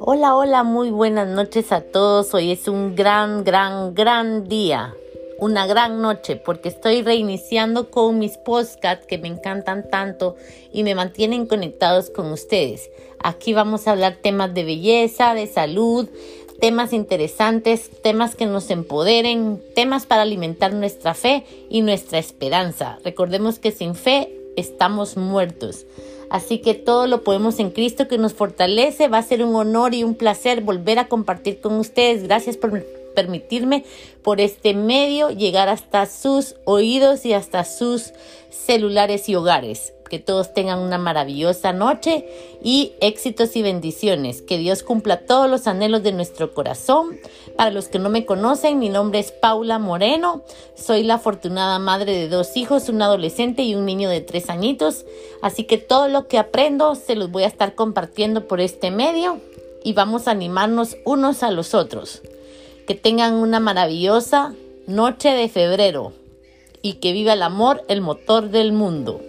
Hola, hola, muy buenas noches a todos. Hoy es un gran, gran, gran día. Una gran noche porque estoy reiniciando con mis podcasts que me encantan tanto y me mantienen conectados con ustedes. Aquí vamos a hablar temas de belleza, de salud, temas interesantes, temas que nos empoderen, temas para alimentar nuestra fe y nuestra esperanza. Recordemos que sin fe estamos muertos. Así que todo lo podemos en Cristo que nos fortalece. Va a ser un honor y un placer volver a compartir con ustedes. Gracias por permitirme por este medio llegar hasta sus oídos y hasta sus celulares y hogares. Que todos tengan una maravillosa noche y éxitos y bendiciones. Que Dios cumpla todos los anhelos de nuestro corazón. Para los que no me conocen, mi nombre es Paula Moreno. Soy la afortunada madre de dos hijos, un adolescente y un niño de tres añitos. Así que todo lo que aprendo se los voy a estar compartiendo por este medio y vamos a animarnos unos a los otros. Que tengan una maravillosa noche de febrero y que viva el amor, el motor del mundo.